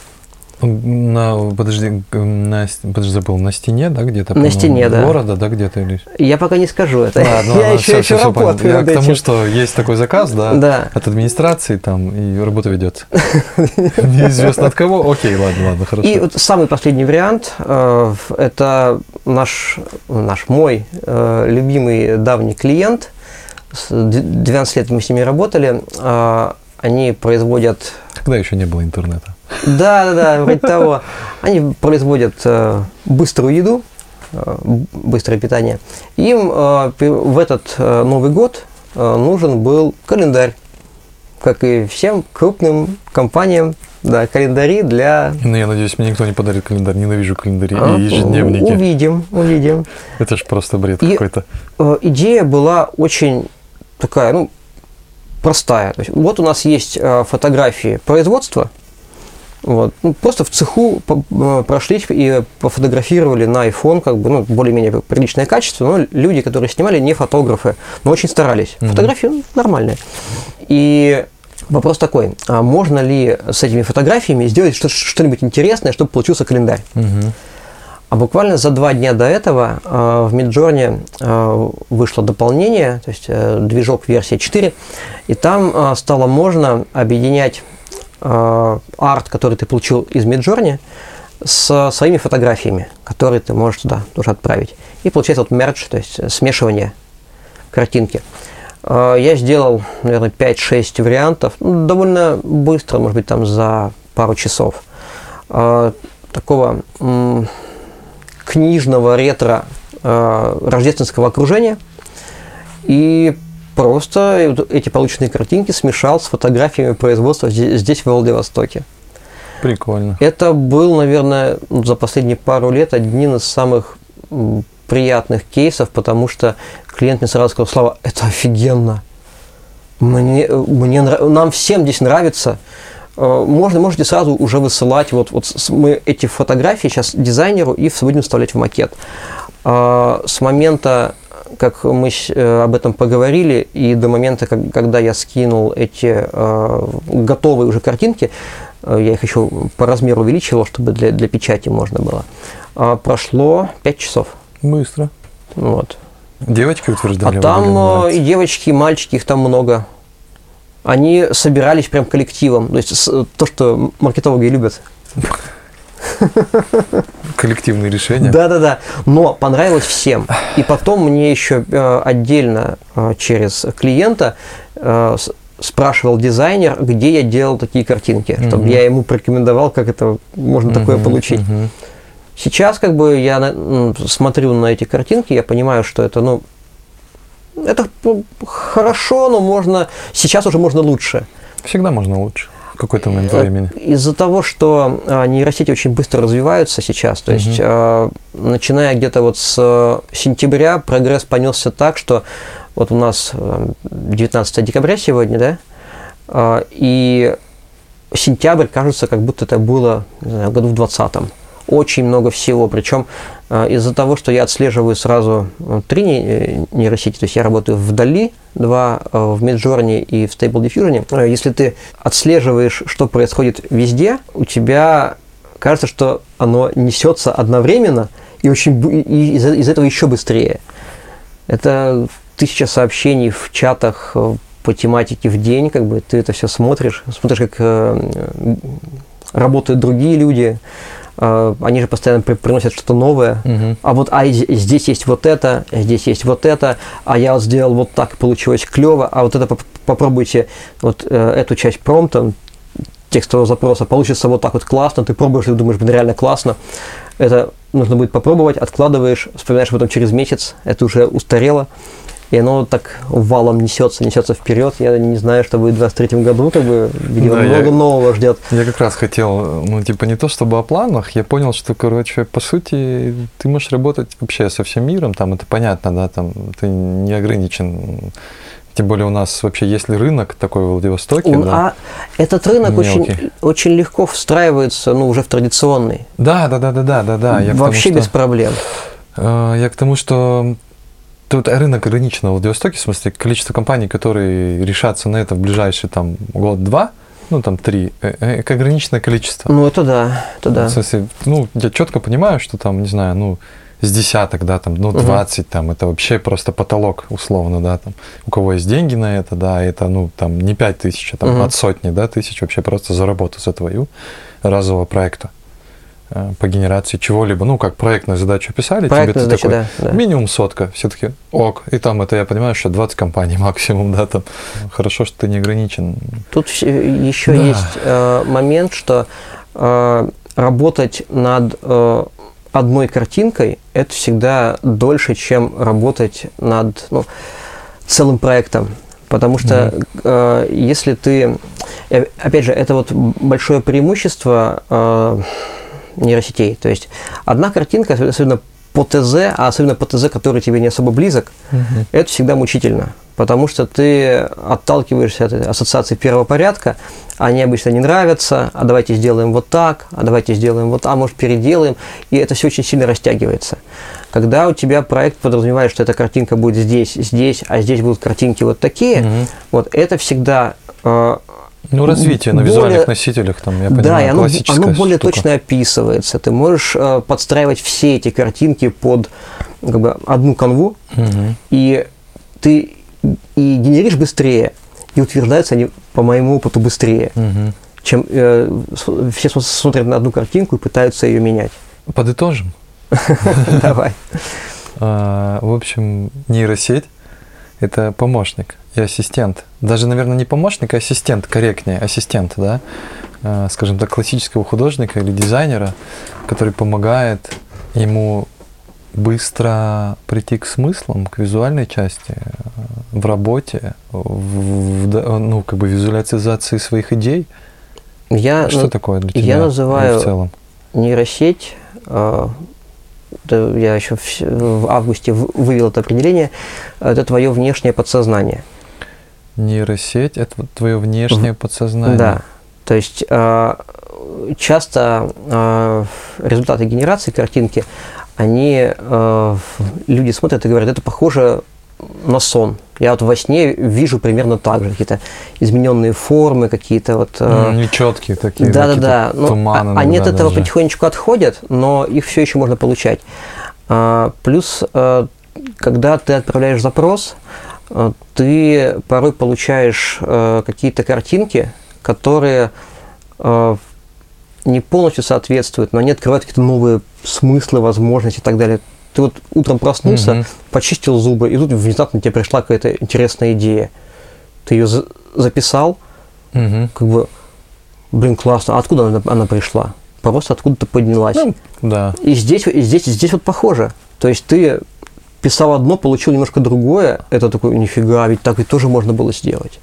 Speaker 1: На, подожди, на, подожди, забыл, на стене, да, где-то?
Speaker 2: На стене, да.
Speaker 1: Города, да, где-то? Или...
Speaker 2: Я пока не скажу это.
Speaker 1: Ладно,
Speaker 2: я
Speaker 1: ладно,
Speaker 2: еще,
Speaker 1: всё,
Speaker 2: еще
Speaker 1: понял.
Speaker 2: работаю
Speaker 1: Я
Speaker 2: над
Speaker 1: к тому, что есть такой заказ, да,
Speaker 2: Да.
Speaker 1: от администрации там, и работа ведется. Неизвестно от кого. Окей, ладно, ладно, хорошо.
Speaker 2: И вот самый последний вариант э, это наш, наш мой э, любимый давний клиент. С д- 12 лет мы с ними работали. Э, Они производят
Speaker 1: Когда еще не было интернета?
Speaker 2: Да, да, да, вроде того. Они производят э, быструю еду, э, быстрое питание. Им э, в этот э, Новый год э, нужен был календарь, как и всем крупным компаниям, да, календари для...
Speaker 1: Ну, я надеюсь, мне никто не подарит календарь. Ненавижу календари
Speaker 2: А,
Speaker 1: и ежедневники.
Speaker 2: Увидим, увидим.
Speaker 1: Это ж просто бред какой-то.
Speaker 2: Э, идея была очень такая, ну, простая. То есть, вот у нас есть э, фотографии производства, вот, ну, просто в цеху э, прошлись и пофотографировали на iPhone, как бы, ну, более-менее приличное качество, но люди, которые снимали, не фотографы, но очень старались. Фотографии ну, нормальные. И вопрос такой, а можно ли с этими фотографиями сделать что- что-нибудь интересное, чтобы получился календарь? А буквально за два дня до этого э, в Midjourney э, вышло дополнение, то есть э, движок версия 4, и там э, стало можно объединять арт, который ты получил из Midjourney, с своими фотографиями, которые ты можешь туда тоже отправить. И получается вот мердж, то есть э, смешивание картинки. Э, Я сделал, наверное, 5-6 вариантов, ну, довольно быстро, может быть, там за пару часов. Э, Такого книжного ретро э, рождественского окружения и просто эти полученные картинки смешал с фотографиями производства здесь, здесь в Владивостоке.
Speaker 1: Прикольно.
Speaker 2: Это был, наверное, за последние пару лет один из самых приятных кейсов, потому что клиент мне сразу сказал, Слава, это офигенно. Мне, мне, нам всем здесь нравится. Э, Можно, можете сразу уже высылать, вот, вот мы эти фотографии сейчас дизайнеру и будем вставлять в макет. А, С момента, как мы э, об этом поговорили, и до момента, как- когда я скинул эти э, готовые уже картинки, э, я их еще по размеру увеличил, чтобы для, для печати можно было, а, прошло 5 часов.
Speaker 1: Быстро.
Speaker 2: Вот.
Speaker 1: Девочки утверждали.
Speaker 2: А там и девочки, и мальчики, их там много. Они собирались прям коллективом. То есть то, что маркетологи любят.
Speaker 1: Коллективные решения.
Speaker 2: Да-да-да. Но понравилось всем. И потом мне еще э, отдельно э, через клиента э, спрашивал дизайнер, где я делал такие картинки, чтобы
Speaker 1: Мгм.
Speaker 2: я ему порекомендовал, как это можно такое
Speaker 1: Мгм,
Speaker 2: получить.
Speaker 1: мгм.
Speaker 2: Сейчас как бы я на- смотрю на эти картинки, я понимаю, что это, ну, это п- хорошо, но можно, сейчас уже можно лучше.
Speaker 1: Всегда можно лучше. Какой-то момент
Speaker 2: Э,
Speaker 1: времени.
Speaker 2: Из-за того, что а, нейросети очень быстро развиваются сейчас, то есть а, начиная где-то вот с э, сентября прогресс понесся так, что вот у нас э, 19 декабря сегодня, да, а, и сентябрь кажется, как будто это было не знаю, году в 20 очень много всего. Причем э, из-за того, что я отслеживаю сразу э, три нейросети, то есть я работаю в Дали, два в Midjourney и в Stable Diffusion, если ты отслеживаешь, что происходит везде, у тебя кажется, что оно несется одновременно и очень и из, из этого еще быстрее. Это тысяча сообщений в чатах по тематике в день, как бы ты это все смотришь, смотришь, как э, работают другие люди, э, они же постоянно при, приносят что-то новое, угу. а вот а здесь есть вот это, здесь есть вот это, а я вот сделал вот так, получилось клево, а вот это попробуйте вот э, эту часть промпта, текстового запроса, получится вот так вот классно, ты пробуешь, ты думаешь, блин, реально классно, это нужно будет попробовать, откладываешь, вспоминаешь потом через месяц, это уже устарело, и оно так валом несется, несется вперед. Я не знаю, что будет в 23 году, как бы, видимо, да, много я, нового ждет.
Speaker 1: Я как раз хотел, ну, типа, не то чтобы о планах, я понял, что, короче, по сути, ты можешь работать вообще со всем миром, там, это понятно, да, там, ты не ограничен тем более у нас вообще есть ли рынок такой в Владивостоке?
Speaker 2: да? А этот рынок очень, очень легко встраивается, ну, уже в традиционный.
Speaker 1: Да, да, да, да, да, да, да.
Speaker 2: Я вообще тому, без что, проблем.
Speaker 1: Э, я к тому, что Тут рынок ограничен в Владивостоке, в смысле, количество компаний, которые решатся на это в ближайший там год-два, ну там три, э, э ограниченное количество.
Speaker 2: Ну это да, это да.
Speaker 1: В смысле, ну я четко понимаю, что там, не знаю, ну с десяток, да, там, ну, 20, угу. там, это вообще просто потолок, условно, да, там, у кого есть деньги на это, да, это, ну, там, не 5 тысяч, а там, угу. от сотни, да, тысяч вообще просто за работу за твою разового проекта. Э, по генерации чего-либо, ну, как проектную задачу писали,
Speaker 2: Проектную тебе задачу, такой,
Speaker 1: да, да. минимум сотка, все-таки ок, и там это я понимаю, что 20 компаний максимум, да, там, хорошо, что ты не ограничен.
Speaker 2: Тут еще да. есть э, момент, что э, работать над э, одной картинкой, это всегда дольше, чем работать над, ну, целым проектом. Потому что mm-hmm. э, если ты, э, опять же, это вот большое преимущество э, нейросетей. То есть одна картинка, особенно по ТЗ, а особенно по ТЗ, который тебе не особо близок, угу. это всегда мучительно. Потому что ты отталкиваешься от ассоциации первого порядка, они обычно не нравятся, а давайте сделаем вот так, а давайте сделаем вот, а может переделаем, и это все очень сильно растягивается. Когда у тебя проект подразумевает, что эта картинка будет здесь, здесь, а здесь будут картинки вот такие, угу. вот это всегда э,
Speaker 1: ну, развитие на визуальных носителях, там, я понимаю,
Speaker 2: Да, и оно, оно более штука. точно описывается. Ты можешь э, подстраивать все эти картинки под как бы, одну канву, угу. и ты и генеришь быстрее, и утверждаются они, по моему опыту, быстрее, угу. чем э, все смотрят на одну картинку и пытаются ее менять.
Speaker 1: Подытожим.
Speaker 2: Давай.
Speaker 1: А, в общем, нейросеть – это помощник и ассистент. Даже, наверное, не помощник, а ассистент, корректнее, ассистент, да, э, скажем так, классического художника или дизайнера, который помогает ему быстро прийти к смыслам, к визуальной части э, в работе, в, в, ну, как бы визуализации своих идей.
Speaker 2: Я,
Speaker 1: Что такое для тебя
Speaker 2: я называю в целом? нейросеть э, я еще в августе вывел это определение, это твое внешнее подсознание
Speaker 1: нейросеть это твое внешнее подсознание.
Speaker 2: Да. То есть э, часто э, результаты генерации картинки, они э, люди смотрят и говорят, это похоже на сон. Я вот во сне вижу примерно так же какие-то измененные формы, какие-то вот
Speaker 1: э, нечеткие такие.
Speaker 2: Да, да, да. Ну, туманы, они от этого даже. потихонечку отходят, но их все еще можно получать. А, плюс, когда ты отправляешь запрос, Э, ты порой получаешь э, какие-то картинки, которые э, не полностью соответствуют, но они открывают какие-то новые смыслы, возможности и так далее. Ты вот утром проснулся, угу. почистил зубы, и тут внезапно тебе пришла какая-то интересная идея. Ты ее за- записал, угу. как бы, блин, классно. А откуда она, она пришла? Просто откуда-то поднялась. Ну,
Speaker 1: да.
Speaker 2: И здесь, и здесь, и здесь вот похоже. То есть ты писал одно, получил немножко другое, это такой, нифига, ведь так ведь тоже можно было сделать.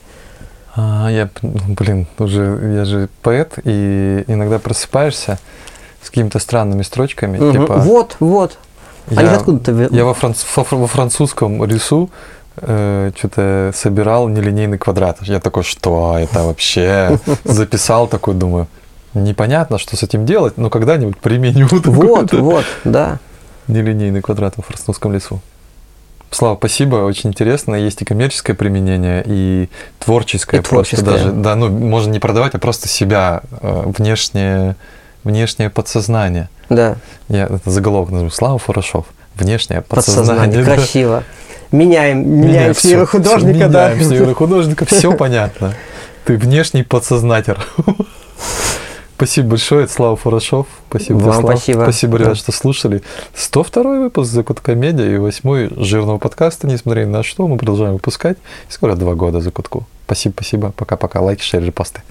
Speaker 1: А, я, блин, уже, я же поэт, и иногда просыпаешься с какими-то странными строчками, угу. типа...
Speaker 2: Вот, вот.
Speaker 1: Я, Они откуда-то... Я во, франц, во французском рису э, что-то собирал нелинейный квадрат. Я такой, что это вообще? Записал такой, думаю, непонятно, что с этим делать, но когда-нибудь применю.
Speaker 2: Вот, вот, да.
Speaker 1: Нелинейный квадрат в Форостовском лесу. Слава, спасибо, очень интересно. Есть и коммерческое применение, и творческое.
Speaker 2: И творческое.
Speaker 1: Просто даже, да, ну, можно не продавать, а просто себя, э, внешнее, внешнее подсознание.
Speaker 2: Да.
Speaker 1: Я это заголовок назову. Слава Фурашов. Внешнее
Speaker 2: Подсознание.
Speaker 1: подсознание. да.
Speaker 2: Красиво. Меняем, меняем
Speaker 1: Меняем
Speaker 2: сферу
Speaker 1: всё,
Speaker 2: художника,
Speaker 1: всё,
Speaker 2: да.
Speaker 1: меняем сферу художника, все понятно. Ты внешний подсознатель. Спасибо большое, это Слава Фурашов. Спасибо,
Speaker 2: Вам
Speaker 1: Слав.
Speaker 2: спасибо.
Speaker 1: Спасибо,
Speaker 2: Да.
Speaker 1: ребят, что слушали. 102 выпуск «Закутка медиа» и восьмой жирного подкаста, несмотря ни на что, мы продолжаем выпускать. И скоро два года «Закутку». Спасибо, спасибо. Пока-пока. Лайки, шеры, репосты.